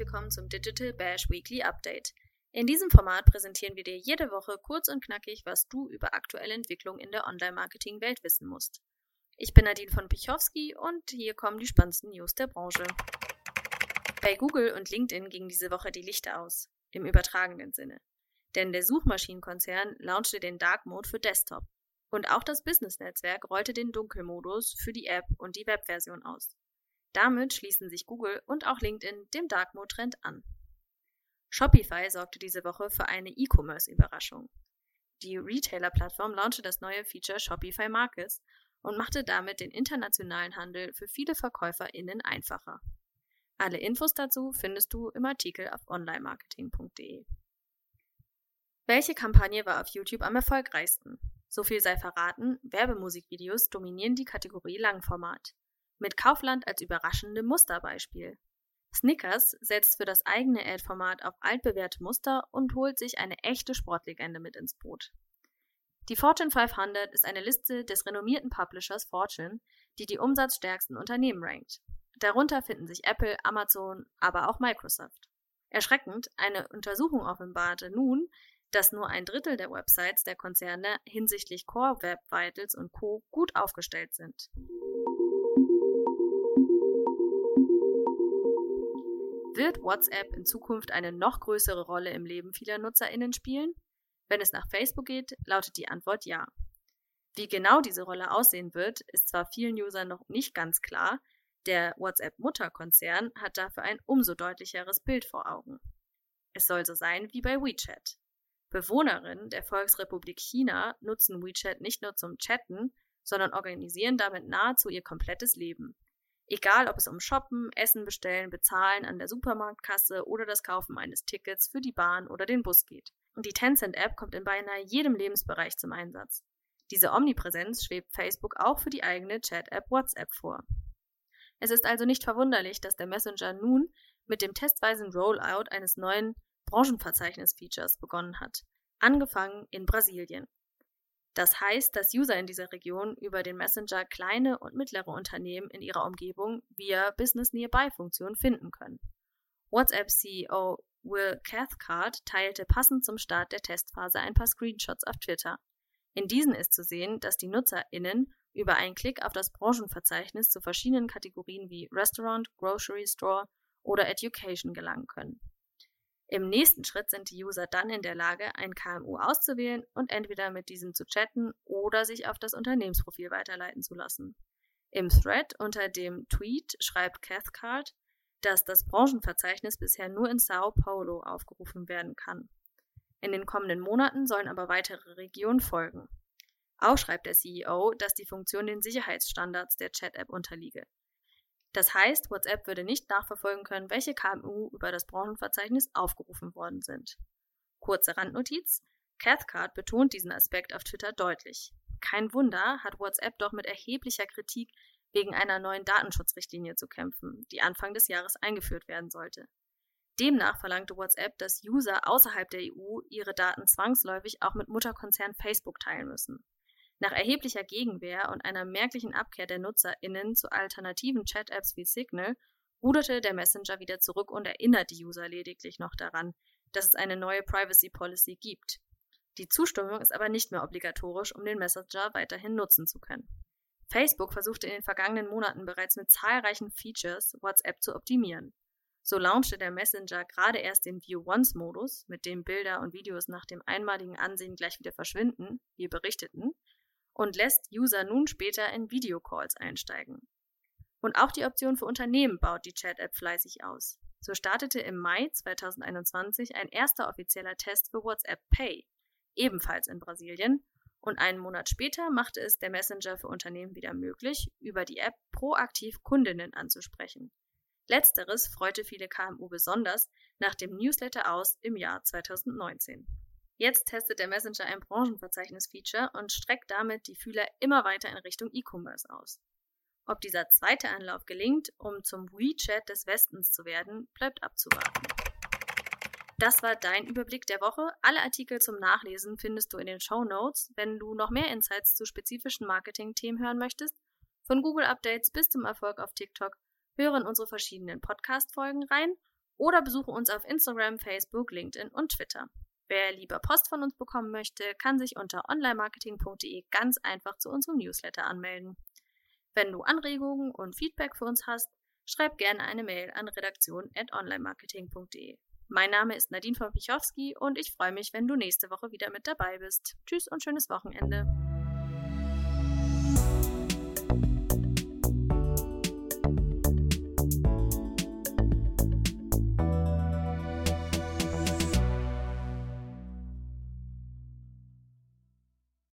willkommen zum Digital Bash Weekly Update. In diesem Format präsentieren wir dir jede Woche kurz und knackig, was du über aktuelle Entwicklungen in der Online-Marketing-Welt wissen musst. Ich bin Nadine von Pichowski und hier kommen die spannendsten News der Branche. Bei Google und LinkedIn gingen diese Woche die Lichter aus, im übertragenen Sinne. Denn der Suchmaschinenkonzern launchte den Dark Mode für Desktop. Und auch das Business-Netzwerk rollte den Dunkelmodus für die App und die Webversion aus. Damit schließen sich Google und auch LinkedIn dem Dark Mode Trend an. Shopify sorgte diese Woche für eine E-Commerce-Überraschung. Die Retailer-Plattform launchte das neue Feature Shopify Markets und machte damit den internationalen Handel für viele VerkäuferInnen einfacher. Alle Infos dazu findest du im Artikel auf onlinemarketing.de. Welche Kampagne war auf YouTube am erfolgreichsten? So viel sei verraten, Werbemusikvideos dominieren die Kategorie Langformat mit Kaufland als überraschendem Musterbeispiel. Snickers setzt für das eigene Ad-Format auf altbewährte Muster und holt sich eine echte Sportlegende mit ins Boot. Die Fortune 500 ist eine Liste des renommierten Publishers Fortune, die die umsatzstärksten Unternehmen rankt. Darunter finden sich Apple, Amazon, aber auch Microsoft. Erschreckend, eine Untersuchung offenbarte nun, dass nur ein Drittel der Websites der Konzerne hinsichtlich Core Web Vitals und Co. gut aufgestellt sind. Wird WhatsApp in Zukunft eine noch größere Rolle im Leben vieler NutzerInnen spielen? Wenn es nach Facebook geht, lautet die Antwort ja. Wie genau diese Rolle aussehen wird, ist zwar vielen Usern noch nicht ganz klar, der WhatsApp-Mutterkonzern hat dafür ein umso deutlicheres Bild vor Augen. Es soll so sein wie bei WeChat. Bewohnerinnen der Volksrepublik China nutzen WeChat nicht nur zum Chatten, sondern organisieren damit nahezu ihr komplettes Leben. Egal, ob es um Shoppen, Essen bestellen, bezahlen an der Supermarktkasse oder das Kaufen eines Tickets für die Bahn oder den Bus geht. Und die Tencent-App kommt in beinahe jedem Lebensbereich zum Einsatz. Diese Omnipräsenz schwebt Facebook auch für die eigene Chat-App WhatsApp vor. Es ist also nicht verwunderlich, dass der Messenger nun mit dem testweisen Rollout eines neuen Branchenverzeichnis-Features begonnen hat, angefangen in Brasilien. Das heißt, dass User in dieser Region über den Messenger kleine und mittlere Unternehmen in ihrer Umgebung via Business Nearby-Funktion finden können. WhatsApp-CEO Will Cathcart teilte passend zum Start der Testphase ein paar Screenshots auf Twitter. In diesen ist zu sehen, dass die NutzerInnen über einen Klick auf das Branchenverzeichnis zu verschiedenen Kategorien wie Restaurant, Grocery Store oder Education gelangen können. Im nächsten Schritt sind die User dann in der Lage, ein KMU auszuwählen und entweder mit diesem zu chatten oder sich auf das Unternehmensprofil weiterleiten zu lassen. Im Thread unter dem Tweet schreibt Cathcart, dass das Branchenverzeichnis bisher nur in Sao Paulo aufgerufen werden kann. In den kommenden Monaten sollen aber weitere Regionen folgen. Auch schreibt der CEO, dass die Funktion den Sicherheitsstandards der Chat-App unterliege. Das heißt, WhatsApp würde nicht nachverfolgen können, welche KMU über das Branchenverzeichnis aufgerufen worden sind. Kurze Randnotiz. Cathcart betont diesen Aspekt auf Twitter deutlich. Kein Wunder, hat WhatsApp doch mit erheblicher Kritik wegen einer neuen Datenschutzrichtlinie zu kämpfen, die Anfang des Jahres eingeführt werden sollte. Demnach verlangte WhatsApp, dass User außerhalb der EU ihre Daten zwangsläufig auch mit Mutterkonzern Facebook teilen müssen. Nach erheblicher Gegenwehr und einer merklichen Abkehr der NutzerInnen zu alternativen Chat-Apps wie Signal ruderte der Messenger wieder zurück und erinnert die User lediglich noch daran, dass es eine neue Privacy Policy gibt. Die Zustimmung ist aber nicht mehr obligatorisch, um den Messenger weiterhin nutzen zu können. Facebook versuchte in den vergangenen Monaten bereits mit zahlreichen Features WhatsApp zu optimieren. So launchte der Messenger gerade erst den View Once Modus, mit dem Bilder und Videos nach dem einmaligen Ansehen gleich wieder verschwinden, wie berichteten, und lässt User nun später in Videocalls einsteigen. Und auch die Option für Unternehmen baut die Chat-App fleißig aus. So startete im Mai 2021 ein erster offizieller Test für WhatsApp Pay, ebenfalls in Brasilien, und einen Monat später machte es der Messenger für Unternehmen wieder möglich, über die App proaktiv Kundinnen anzusprechen. Letzteres freute viele KMU besonders nach dem Newsletter aus im Jahr 2019. Jetzt testet der Messenger ein Branchenverzeichnis-Feature und streckt damit die Fühler immer weiter in Richtung E-Commerce aus. Ob dieser zweite Anlauf gelingt, um zum WeChat des Westens zu werden, bleibt abzuwarten. Das war dein Überblick der Woche. Alle Artikel zum Nachlesen findest du in den Show Notes. Wenn du noch mehr Insights zu spezifischen Marketing-Themen hören möchtest, von Google Updates bis zum Erfolg auf TikTok, hören unsere verschiedenen Podcast-Folgen rein Oder besuche uns auf Instagram, Facebook, LinkedIn und Twitter. Wer lieber Post von uns bekommen möchte, kann sich unter onlinemarketing.de ganz einfach zu unserem Newsletter anmelden. Wenn du Anregungen und Feedback für uns hast, schreib gerne eine Mail an redaktion.onlinemarketing.de. Mein Name ist Nadine von Pichowski und ich freue mich, wenn du nächste Woche wieder mit dabei bist. Tschüss und schönes Wochenende.